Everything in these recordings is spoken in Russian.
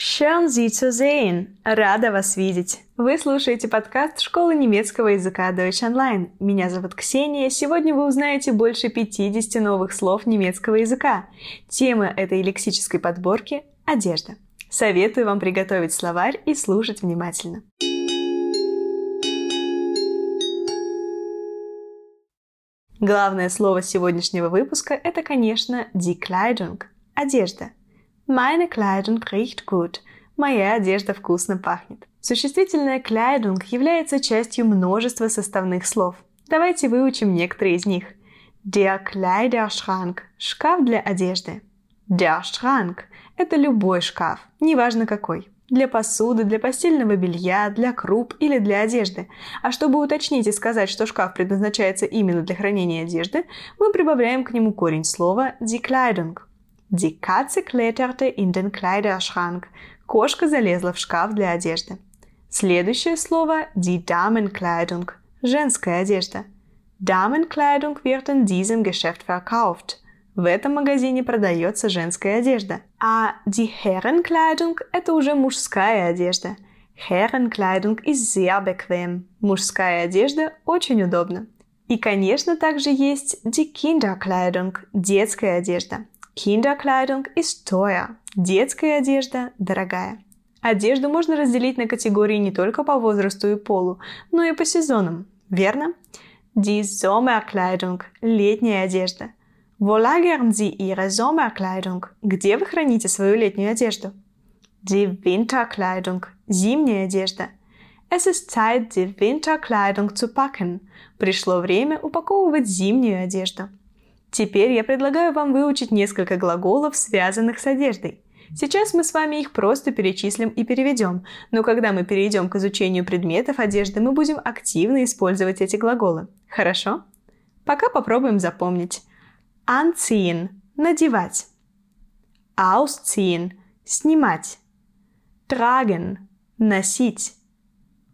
Schön Sie zu sehen! Рада вас видеть! Вы слушаете подкаст школы немецкого языка Deutsch Online. Меня зовут Ксения. Сегодня вы узнаете больше 50 новых слов немецкого языка. Тема этой лексической подборки – одежда. Советую вам приготовить словарь и слушать внимательно. Главное слово сегодняшнего выпуска – это, конечно, die Kleidung – одежда – Meine Kleidung riecht gut. Моя одежда вкусно пахнет. Существительное Kleidung является частью множества составных слов. Давайте выучим некоторые из них. Der Kleiderschrank – шкаф для одежды. Der Schrank – это любой шкаф, неважно какой. Для посуды, для постельного белья, для круп или для одежды. А чтобы уточнить и сказать, что шкаф предназначается именно для хранения одежды, мы прибавляем к нему корень слова die Kleidung – Die Katze kletterte in den Kleiderschrank. Кошка залезла в шкаф для одежды. Следующее слово – die Damenkleidung – женская одежда. Damenkleidung wird in diesem Geschäft verkauft. В этом магазине продается женская одежда. А die Herrenkleidung – это уже мужская одежда. Herrenkleidung ist sehr bequem. Мужская одежда очень удобна. И, конечно, также есть die Kinderkleidung – детская одежда. Kinderkleidung ist teuer. Детская одежда дорогая. Одежду можно разделить на категории не только по возрасту и полу, но и по сезонам, верно? Die Sommerkleidung – летняя одежда. Wo lagern Sie Ihre Sommerkleidung? Где вы храните свою летнюю одежду? Die Winterkleidung – зимняя одежда. Es ist Zeit, die Winterkleidung zu packen. Пришло время упаковывать зимнюю одежду. Теперь я предлагаю вам выучить несколько глаголов, связанных с одеждой. Сейчас мы с вами их просто перечислим и переведем, но когда мы перейдем к изучению предметов одежды, мы будем активно использовать эти глаголы. Хорошо? Пока попробуем запомнить. Anziehen – надевать. Ausziehen – снимать. Tragen – носить.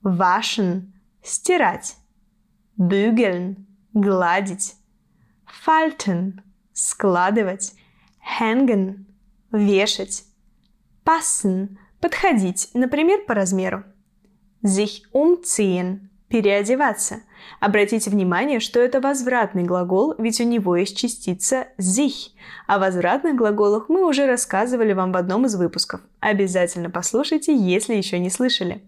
Waschen – стирать. Bügeln – гладить. Falten – складывать. Hängen – вешать. Passen – подходить, например, по размеру. Sich umziehen – переодеваться. Обратите внимание, что это возвратный глагол, ведь у него есть частица sich. О возвратных глаголах мы уже рассказывали вам в одном из выпусков. Обязательно послушайте, если еще не слышали.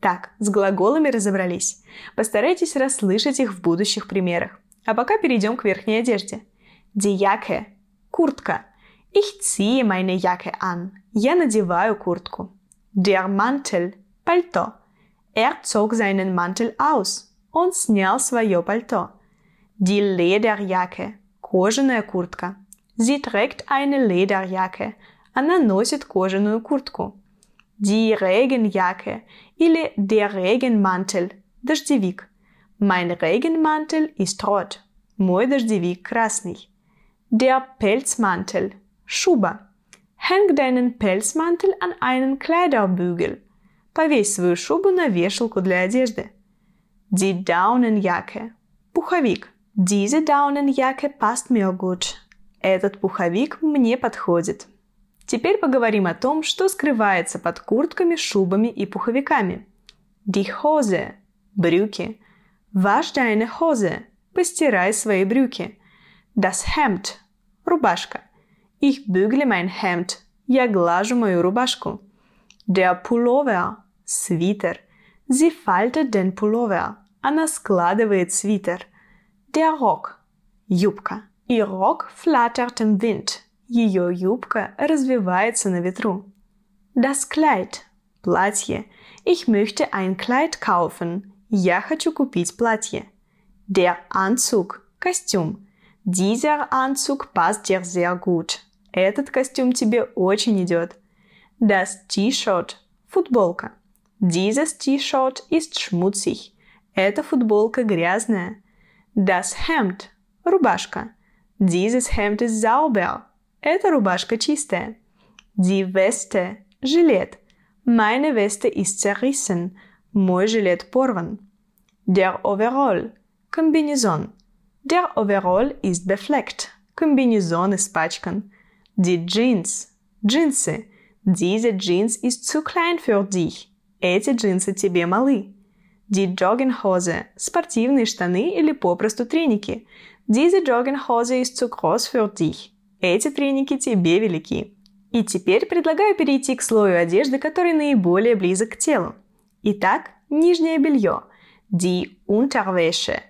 Так, с глаголами разобрались. Постарайтесь расслышать их в будущих примерах. А пока перейдем к верхней одежде. Die Jacke – куртка. Ich ziehe meine Jacke an. Я надеваю куртку. Der Mantel – пальто. Er zog seinen Mantel aus. Он снял свое пальто. Die Lederjacke – кожаная куртка. Sie trägt eine Lederjacke. Она носит кожаную куртку. Die Regenjacke или der Regenmantel – дождевик. Mein Regenmantel ist rot. Мой дождевик красный. Der Pelzmantel. Шуба. Häng deinen Pelzmantel an einen Kleiderbügel. Повесь свою шубу на вешалку для одежды. Die Daunenjacke. Пуховик. Diese Daunenjacke passt mir gut. Этот пуховик мне подходит. Теперь поговорим о том, что скрывается под куртками, шубами и пуховиками. Die Hose – брюки – Wasch deine Hose. Постирай свои брюки. Das Hemd. Рубашка. Ich bügle mein Hemd. Я глажу мою рубашку. Der Pullover. Свитер. Sie faltet den Pullover. Она складывает свитер. Der Rock. Юбка. Ihr Rock flattert im Wind. Ее юбка развивается на ветру. Das Kleid. Платье. Ich möchte ein Kleid kaufen. Я хочу купить платье. Der Anzug – костюм. Dieser Anzug passt dir sehr gut. Этот костюм тебе очень идет. Das T-Shirt – футболка. Dieses T-Shirt ist schmutzig. Эта футболка грязная. Das Hemd – рубашка. Dieses Hemd ist sauber. Эта рубашка чистая. Die Weste – жилет. Meine Weste ist zerrissen. Мой жилет порван. Der Overall – комбинезон. Der Overall ist befleckt. Комбинезон испачкан. Die Jeans – джинсы. Diese Jeans ist zu klein für dich. Эти джинсы тебе малы. Die Jogginghose – спортивные штаны или попросту треники. Diese Jogginghose ist zu groß für dich. Эти треники тебе велики. И теперь предлагаю перейти к слою одежды, который наиболее близок к телу. Итак, нижнее белье. Die Unterwäsche.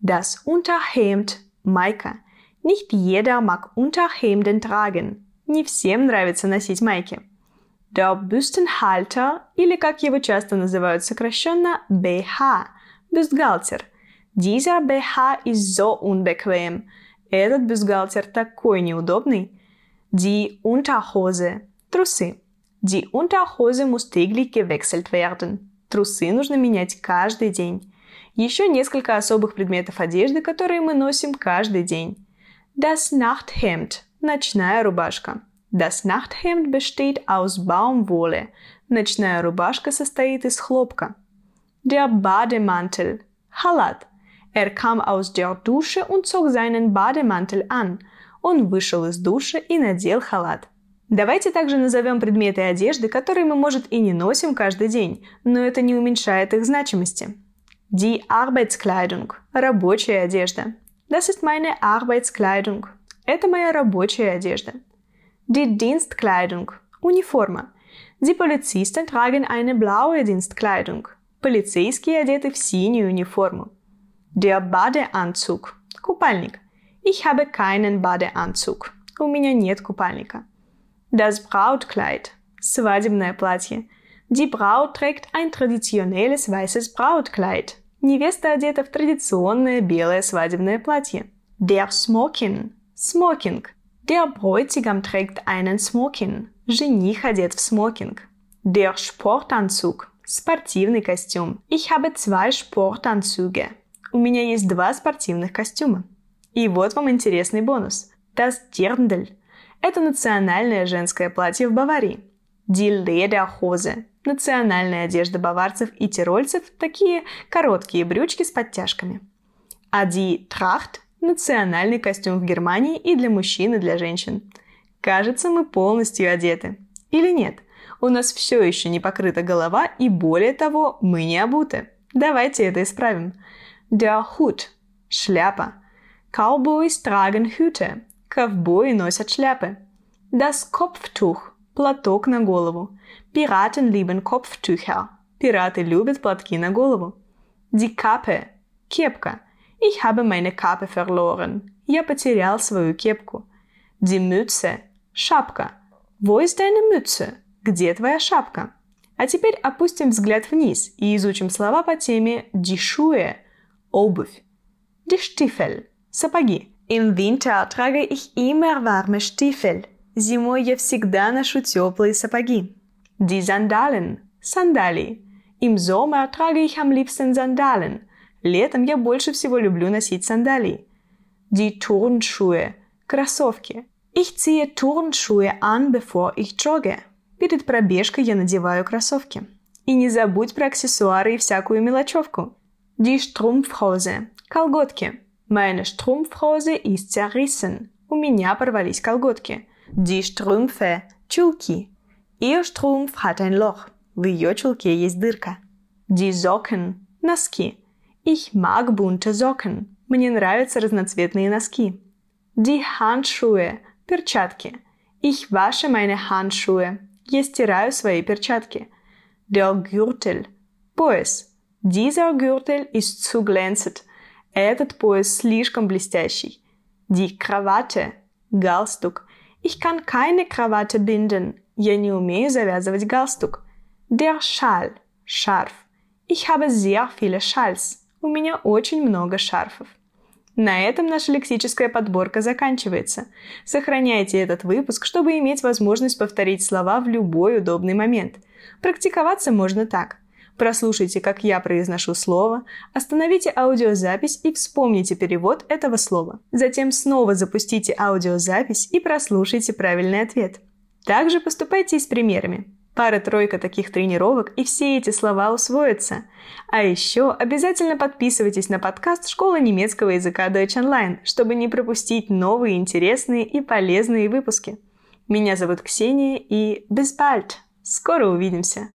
Das Unterhemd. Майка. Nicht jeder mag Unterhemden tragen. Не всем нравится носить майки. Der Büstenhalter, или как его часто называют сокращенно, BH, бюстгальтер. Dieser BH ist so unbequem. Этот бюстгальтер такой неудобный. Die Unterhose, трусы. Die Unterhose muss täglich gewechselt werden. Трусы нужно менять каждый день. Еще несколько особых предметов одежды, которые мы носим каждый день. Das Nachthemd – ночная рубашка. Das Nachthemd besteht aus Baumwolle. Ночная рубашка состоит из хлопка. Der Bademantel. Халат. Er kam aus der Dusche und zog seinen Bademantel an. Он вышел из души и надел халат. Давайте также назовем предметы одежды, которые мы, может, и не носим каждый день, но это не уменьшает их значимости. Die Arbeitskleidung – рабочая одежда. Das ist meine Arbeitskleidung. Это моя рабочая одежда. Die Dienstkleidung – униформа. Die Polizisten tragen eine blaue Dienstkleidung. Полицейские одеты в синюю униформу. Der Badeanzug – купальник. Ich habe keinen Badeanzug. У меня нет купальника. Das Brautkleid – свадебное платье. Die Braut trägt ein traditionelles weißes Brautkleid. Невеста одета в традиционное белое свадебное платье. Der Smoking – смокинг. Der Bräutigam trägt einen Smoking. Жених одет в смокинг. Der Sportanzug. Спортивный костюм. Ich habe zwei Sportanzüge. У меня есть два спортивных костюма. И вот вам интересный бонус. Das Dirndl. Это национальное женское платье в Баварии. Die. Национальная одежда баварцев и тирольцев – такие короткие брючки с подтяжками. А die Tracht национальный костюм в Германии и для мужчин, и для женщин. Кажется, мы полностью одеты. Или нет? У нас все еще не покрыта голова, и более того, мы не обуты. Давайте это исправим. Der Hut – шляпа. Cowboys tragen Hüte. Ковбои носят шляпы. Das Kopftuch – платок на голову. Piraten lieben Kopftücher. Пираты любят платки на голову. Die Kappe – кепка – Ich habe meine Kappe verloren. Я потерял свою кепку. Die Mütze – шапка. Wo ist deine Mütze? Где твоя шапка? А теперь опустим взгляд вниз и изучим слова по теме die Schuhe – обувь. Die Stiefel – сапоги. Im Winter trage ich immer warme Stiefel. Зимой я всегда ношу теплые сапоги. Die Sandalen – сандалии. Im Sommer trage ich am liebsten Sandalen – Летом я больше всего люблю носить сандалии. Die Turnschuhe – кроссовки. Ich ziehe Turnschuhe an, bevor ich jogge. Перед пробежкой я надеваю кроссовки. И не забудь про аксессуары и всякую мелочевку. Die Strumpfhose – колготки. Meine Strumpfhose ist zerrissen. У меня порвались колготки. Die Strümpfe – чулки. Ihr Strumpf hat ein Loch. В ее чулке есть дырка. Die Socken – носки. Ich mag bunte Socken. Мне нравятся разноцветные носки. Die Handschuhe – перчатки. Ich wasche meine Handschuhe. Я стираю свои перчатки. Der Gürtel – пояс. Dieser Gürtel ist zu glänzend. Этот пояс слишком блестящий. Die Krawatte – галстук. Ich kann keine Krawatte binden. Я не умею завязывать галстук. Der Schal – шарф. Ich habe sehr viele Schals. У меня очень много шарфов. На этом наша лексическая подборка заканчивается. Сохраняйте этот выпуск, чтобы иметь возможность повторить слова в любой удобный момент. Практиковаться можно так. Прослушайте, как я произношу слово, остановите аудиозапись и вспомните перевод этого слова. Затем снова запустите аудиозапись и прослушайте правильный ответ. Также поступайте и с примерами. Пара-тройка таких тренировок, и все эти слова усвоятся. А еще обязательно подписывайтесь на подкаст Школы немецкого языка Deutsch Online, чтобы не пропустить новые интересные и полезные выпуски. Меня зовут Ксения и bis bald. Скоро увидимся.